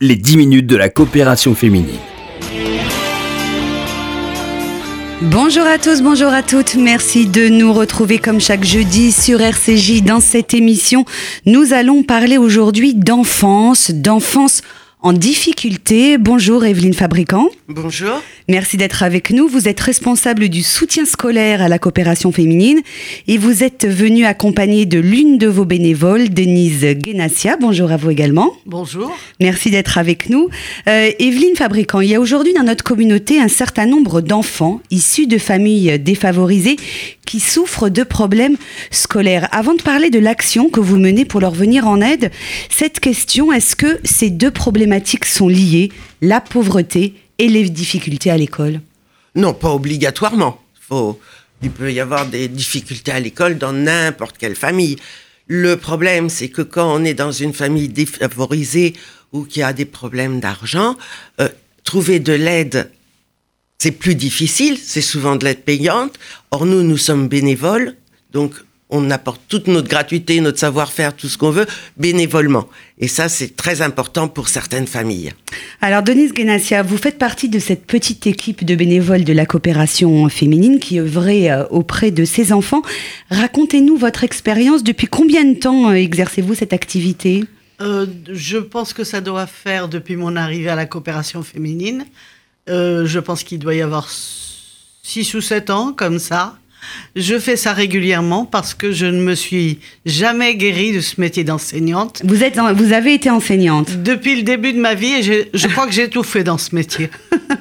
les 10 minutes de la coopération féminine. Bonjour à tous, bonjour à toutes. Merci de nous retrouver comme chaque jeudi sur RCJ dans cette émission. Nous allons parler aujourd'hui d'enfance, d'enfance en difficulté. Bonjour Evelyne Fabricant. Bonjour. Merci d'être avec nous. Vous êtes responsable du soutien scolaire à la coopération féminine et vous êtes venue accompagnée de l'une de vos bénévoles, Denise Guénassia. Bonjour à vous également. Bonjour. Merci d'être avec nous. Euh, Evelyne Fabricant, il y a aujourd'hui dans notre communauté un certain nombre d'enfants issus de familles défavorisées qui souffrent de problèmes scolaires. Avant de parler de l'action que vous menez pour leur venir en aide, cette question, est-ce que ces deux problématiques sont liées, la pauvreté et les difficultés à l'école Non, pas obligatoirement. Il peut y avoir des difficultés à l'école dans n'importe quelle famille. Le problème, c'est que quand on est dans une famille défavorisée ou qui a des problèmes d'argent, euh, trouver de l'aide, c'est plus difficile, c'est souvent de l'aide payante. Or, nous, nous sommes bénévoles, donc on apporte toute notre gratuité, notre savoir-faire, tout ce qu'on veut, bénévolement. Et ça, c'est très important pour certaines familles. Alors, Denise Guénassia, vous faites partie de cette petite équipe de bénévoles de la coopération féminine qui œuvrait euh, auprès de ces enfants. Racontez-nous votre expérience. Depuis combien de temps euh, exercez-vous cette activité? Euh, Je pense que ça doit faire depuis mon arrivée à la coopération féminine. je pense qu'il doit y avoir 6 ou 7 ans, comme ça. Je fais ça régulièrement parce que je ne me suis jamais guérie de ce métier d'enseignante. Vous, êtes, vous avez été enseignante Depuis le début de ma vie et je crois que j'ai tout fait dans ce métier.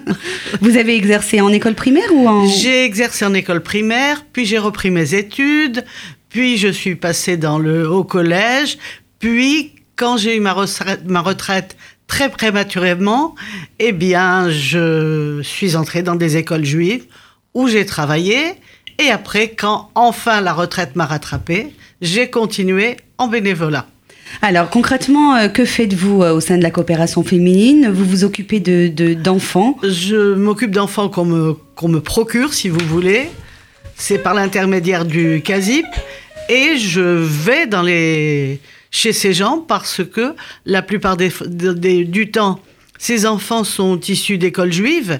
vous avez exercé en école primaire ou en... J'ai exercé en école primaire, puis j'ai repris mes études, puis je suis passée dans le haut collège, puis quand j'ai eu ma retraite, ma retraite très prématurément, eh bien, je suis entrée dans des écoles juives où j'ai travaillé et après, quand enfin la retraite m'a rattrapée, j'ai continué en bénévolat. Alors concrètement, euh, que faites-vous euh, au sein de la coopération féminine? Vous vous occupez d'enfants de, Je m'occupe d'enfants qu'on me, qu'on me procure, si vous voulez. C'est par l'intermédiaire du CASIP. Et je vais dans les... chez ces gens parce que la plupart des, du temps, ces enfants sont issus d'écoles juives.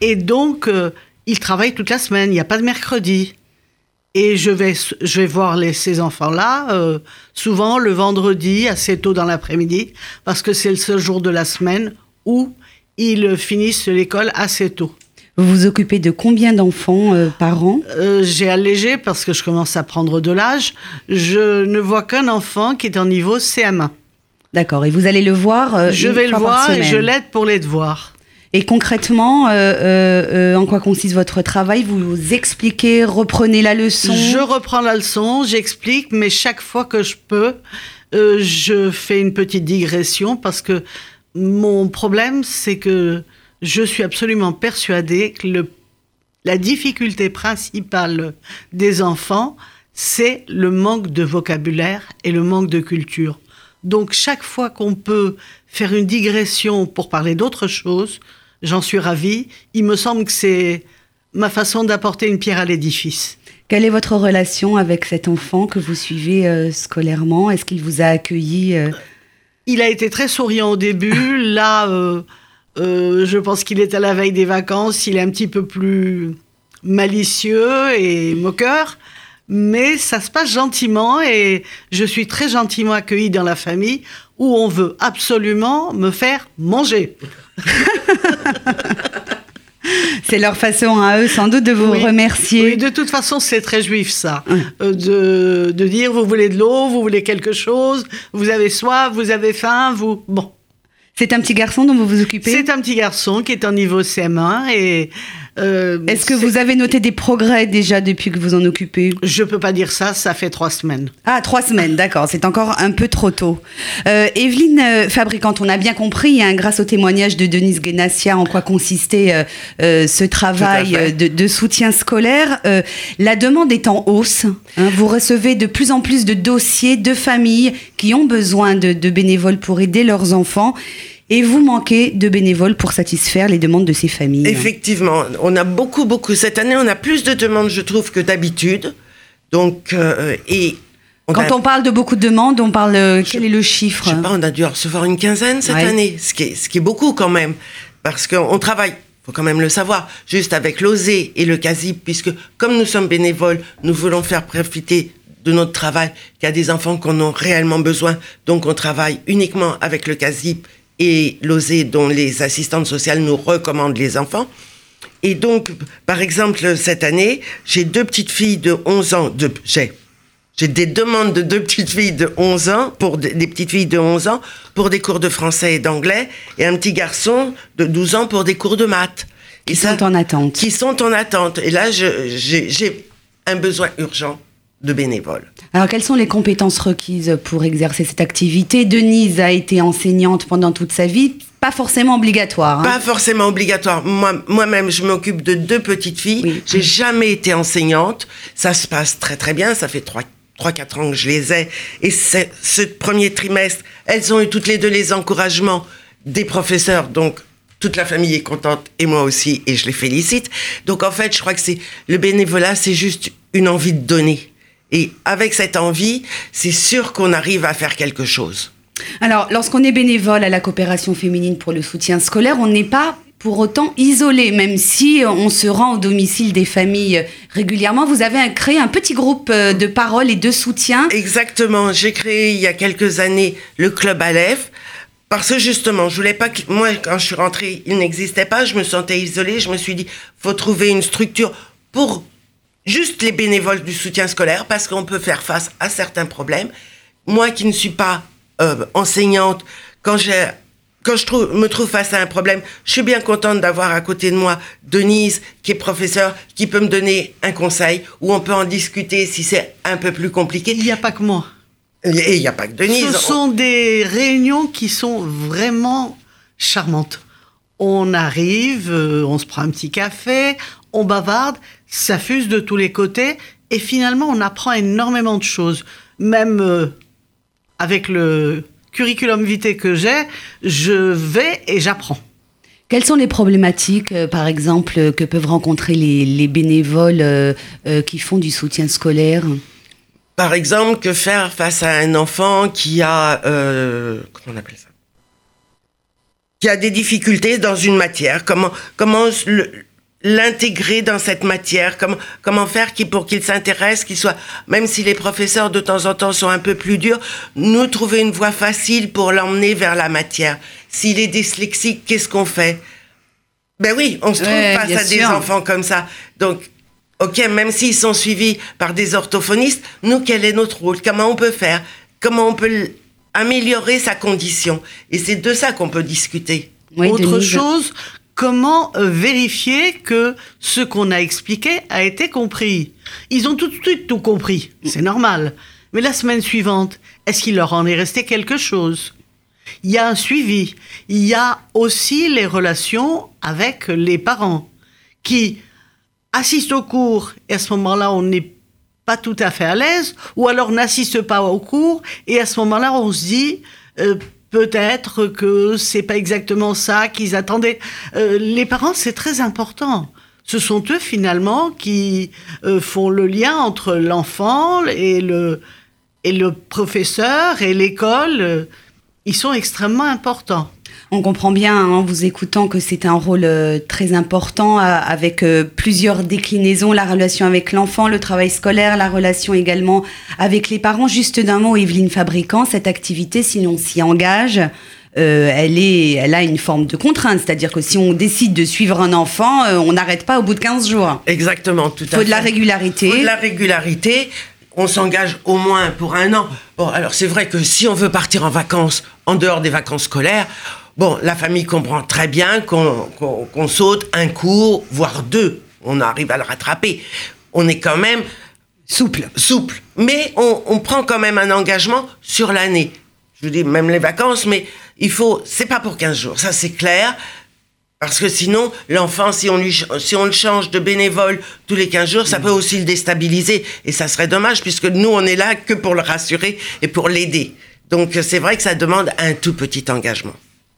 Et donc, euh, ils travaillent toute la semaine, il n'y a pas de mercredi. Et je vais, je vais voir les, ces enfants-là, euh, souvent le vendredi, assez tôt dans l'après-midi, parce que c'est le seul jour de la semaine où ils finissent l'école assez tôt. Vous vous occupez de combien d'enfants euh, par an? Euh, J'ai allégé parce que je commence à prendre de l'âge. Je ne vois qu'un enfant qui est en niveau CM1. D'accord, et vous allez le voir Je vais le voir et je l'aide pour les devoirs. Et concrètement, euh, euh, euh, en quoi consiste votre travail? Vous expliquez, reprenez la leçon? Je reprends la leçon, j'explique, mais chaque fois que je peux, je fais une petite digression parce que mon problème, c'est que je suis absolument persuadée que la difficulté principale des enfants, c'est le manque de vocabulaire et le manque de culture. Donc chaque fois qu'on peut faire une digression pour parler d'autre chose, j'en suis ravie. Il me semble que c'est ma façon d'apporter une pierre à l'édifice. Quelle est votre relation avec cet enfant que vous suivez euh, scolairement? Est-ce qu'il vous a accueilli euh? Il a été très souriant au début. Là, euh, je pense qu'il est à la veille des vacances. Il est un petit peu plus malicieux et moqueur. Mais ça se passe gentiment et je suis très gentiment accueillie dans la famille où on veut absolument me faire manger. c'est leur façon à eux sans doute de vous remercier. Oui, de toute façon, c'est très juif ça. Euh, de, de, dire vous voulez de l'eau, vous voulez quelque chose, vous avez soif, vous avez faim, vous. Bon. C'est un petit garçon dont vous vous occupez? C'est un petit garçon qui est en niveau CM1 et euh, Est-ce que vous avez noté des progrès déjà depuis que vous en occupez? Je peux pas dire ça, ça fait trois semaines. Ah, trois semaines, d'accord, c'est encore un peu trop tôt. Euh, Evelyne euh, Fabricante, on a bien compris, hein, grâce au témoignage de Denise Guénassia, en quoi consistait euh, ce travail de, soutien scolaire. la demande est en hausse. Hein. vous recevez de plus en plus de dossiers de familles qui ont besoin de, de bénévoles pour aider leurs enfants. Et vous manquez de bénévoles pour satisfaire les demandes de ces familles. Effectivement, on a beaucoup, beaucoup. Cette année, on a plus de demandes, je trouve, que d'habitude. Donc, euh, et Quand on parle de beaucoup de demandes, on parle. euh, quel est le chiffre Je sais pas, on a dû en recevoir une quinzaine cette Ouais. année, ce qui, est, ce qui est beaucoup quand même. Parce qu'on travaille, faut quand même le savoir, juste avec l'OSE et le CASIP, puisque comme nous sommes bénévoles, nous voulons faire profiter de notre travail qu'il y a des enfants qu'on a réellement besoin. Donc on travaille uniquement avec le CASIP et l'OSE dont les assistantes sociales nous recommandent les enfants. Et donc, par exemple, cette année, j'ai deux petites filles de 11 ans, de, j'ai, j'ai des demandes de deux petites filles de 11 ans, pour des, des petites filles de 11 ans, pour des cours de français et d'anglais, et un petit garçon de 12 ans pour des cours de maths. Et sont en attente. Qui sont en attente. Et là, j'ai un besoin urgent de bénévoles. Alors, quelles sont les compétences requises pour exercer cette activité? Denise a été enseignante pendant toute sa vie, pas forcément obligatoire. hein. Pas forcément obligatoire. Moi, moi-même, je m'occupe de deux petites filles. Oui. J'ai jamais été enseignante. Ça se passe très très bien. Ça fait trois, trois, quatre ans que je les ai. Et ce premier trimestre, elles ont eu toutes les deux les encouragements des professeurs. Donc, toute la famille est contente et moi aussi, et je les félicite. Donc, en fait, je crois que c'est le bénévolat, c'est juste une envie de donner. Et avec cette envie, c'est sûr qu'on arrive à faire quelque chose. Alors, lorsqu'on est bénévole à la coopération féminine pour le soutien scolaire, on n'est pas pour autant isolé, même si on se rend au domicile des familles régulièrement. Vous avez créé un petit groupe euh, de parole et de soutien. Exactement. J'ai créé il y a quelques années le club Aleph. Parce que justement, je voulais pas que moi quand je suis rentrée, il n'existait pas, je me sentais isolée, je me suis dit faut trouver une structure pour juste les bénévoles du soutien scolaire parce qu'on peut faire face à certains problèmes. Moi qui ne suis pas euh, enseignante, quand j'ai quand je trouve, me trouve face à un problème, je suis bien contente d'avoir à côté de moi Denise, qui est professeure, qui peut me donner un conseil, où on peut en discuter si c'est un peu plus compliqué. Il n'y a pas que moi. Et il n'y a pas que Denise. Ce sont des réunions qui sont vraiment charmantes. On arrive, euh, on se prend un petit café, on bavarde, ça fuse de tous les côtés, et finalement on apprend énormément de choses. Même euh, avec le curriculum vitae que j'ai, je vais et j'apprends. Quelles sont les problématiques, euh, par exemple, que peuvent rencontrer les, les bénévoles euh, euh, qui font du soutien scolaire? Par exemple, que faire face à un enfant qui a... euh, comment on appelle ça? Qui a des difficultés dans une matière. Comment, comment l'intégrer dans cette matière? Comment, comment faire qui, pour qu'il s'intéresse, qu'il soit... Même si les professeurs, de temps en temps, sont un peu plus durs, nous trouver une voie facile pour l'emmener vers la matière? S'il est dyslexique, qu'est-ce qu'on fait? Ben oui, on se trouve Ouais, face à des enfants comme ça. Donc, ok, même s'ils sont suivis par des orthophonistes, nous, quel est notre rôle? Comment on peut faire? Comment on peut améliorer sa condition Et c'est de ça qu'on peut discuter. Oui, Autre chose, comment euh, vérifier que ce qu'on a expliqué a été compris? Ils ont tout de suite tout compris, c'est normal. Mais la semaine suivante, est-ce qu'il leur en est resté quelque chose? Il y a un suivi. Il y a aussi les relations avec les parents qui assistent au cours et à ce moment-là, on n'est pas tout à fait à l'aise, ou alors n'assiste pas au cours et à ce moment-là, on se dit euh, peut-être que c'est pas exactement ça qu'ils attendaient. Euh, les parents, c'est très important. Ce sont eux finalement qui euh, font le lien entre l'enfant et le et le professeur et l'école. Ils sont extrêmement importants. On comprend bien hein, en vous écoutant que c'est un rôle euh, très important euh, avec euh, plusieurs déclinaisons, la relation avec l'enfant, le travail scolaire, la relation également avec les parents. Juste d'un mot, Evelyne Fabricant, cette activité, si on s'y engage, elle, est, elle a une forme de contrainte, c'est-à-dire que si on décide de suivre un enfant, on n'arrête pas au bout de 15 jours. Exactement, tout Il à faut fait. de la régularité. faut de la régularité. On s'engage au moins pour un an. Bon, alors c'est vrai que si on veut partir en vacances, en dehors des vacances scolaires, bon, la famille comprend très bien qu'on saute un cours, voire deux. On arrive à le rattraper. On est quand même Souple. souple. Mais on, on prend quand même un engagement sur l'année. Je vous dis, même les vacances, mais il faut, c'est pas pour 15 jours, ça c'est clair. Parce que sinon, l'enfant, si on, lui, ch- si on le change de bénévole tous les 15 jours, ça peut aussi le déstabiliser. Et ça serait dommage, puisque nous, on est là que pour le rassurer et pour l'aider. Donc, c'est vrai que ça demande un tout petit engagement.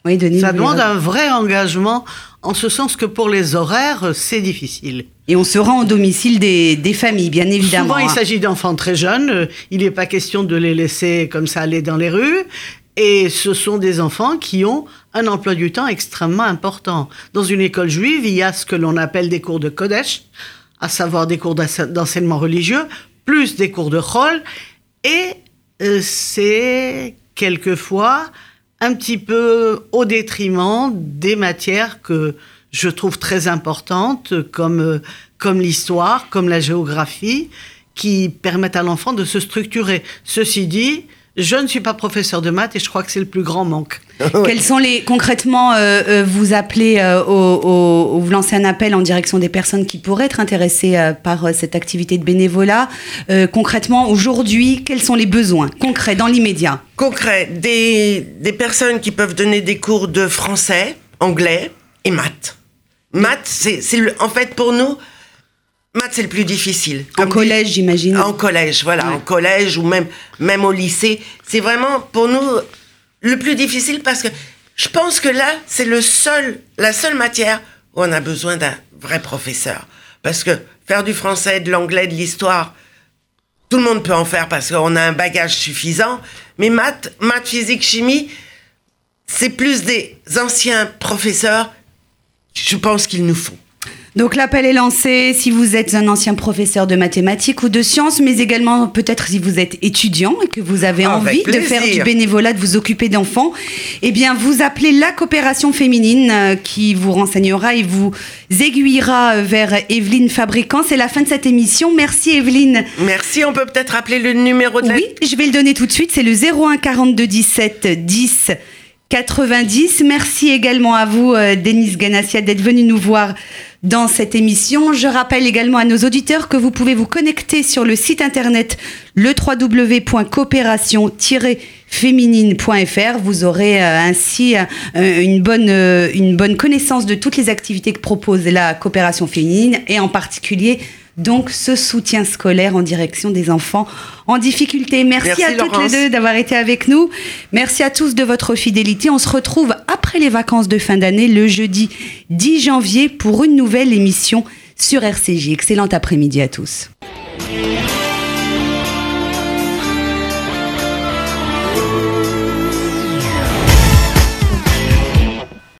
Oui, Denis. Ça demande un vrai engagement, en ce sens que pour les horaires, c'est difficile. Et on se rend au domicile des, des familles, bien évidemment. Souvent, il hein. s'agit d'enfants très jeunes. Il n'est pas question de les laisser comme ça aller dans les rues. Et ce sont des enfants qui ont un emploi du temps extrêmement important. Dans une école juive, il y a ce que l'on appelle des cours de Kodesh, à savoir des cours d'ense- d'enseignement religieux, plus des cours de Chol. Et euh, c'est quelquefois un petit peu au détriment des matières que je trouve très importantes, comme, comme l'histoire, comme la géographie, qui permettent à l'enfant de se structurer. Ceci dit, je ne suis pas professeur de maths et je crois que c'est le plus grand manque. Quels sont les concrètement euh, euh, vous appelez euh, au, au- vous lancez un appel en direction des personnes qui pourraient être intéressées euh, par euh, cette activité de bénévolat. Euh, concrètement aujourd'hui, quels sont les besoins concrets dans l'immédiat? Concret, des, des personnes qui peuvent donner des cours de français, anglais et maths. Maths, c'est, c'est le- en fait pour nous, maths c'est le plus difficile. En collège, j'imagine. En collège, voilà, Ouais. en collège ou même, même au lycée. C'est vraiment pour nous le plus difficile parce que je pense que là, c'est le seul, la seule matière où on a besoin d'un vrai professeur. Parce que faire du français, de l'anglais, de l'histoire, tout le monde peut en faire parce qu'on a un bagage suffisant. Mais maths, maths, physique, chimie, c'est plus des anciens professeurs, je pense qu'il nous faut. Donc l'appel est lancé si vous êtes un ancien professeur de mathématiques ou de sciences, mais également peut-être si vous êtes étudiant et que vous avez Avec envie de faire du bénévolat, de vous occuper d'enfants, eh bien vous appelez la coopération féminine euh, qui vous renseignera et vous aiguillera vers Evelyne Fabricant. C'est la fin de cette émission. Merci Evelyne. Merci, on peut peut-être rappeler le numéro de la... Oui, je vais le donner tout de suite. C'est le 01 42 17 10 90. Merci également à vous, euh, Denise Ganassia, d'être venue nous voir dans cette émission. Je rappelle également à nos auditeurs que vous pouvez vous connecter sur le site internet le www.coopération-féminine.fr. Vous aurez euh, ainsi euh, une bonne connaissance de toutes les activités que propose la coopération féminine et en particulier donc ce soutien scolaire en direction des enfants en difficulté. Merci, Merci, à toutes les deux d'avoir été avec nous. Merci à tous de votre fidélité. On se retrouve après les vacances de fin d'année, le jeudi 10 janvier, pour une nouvelle émission sur RCJ. Excellent après-midi à tous.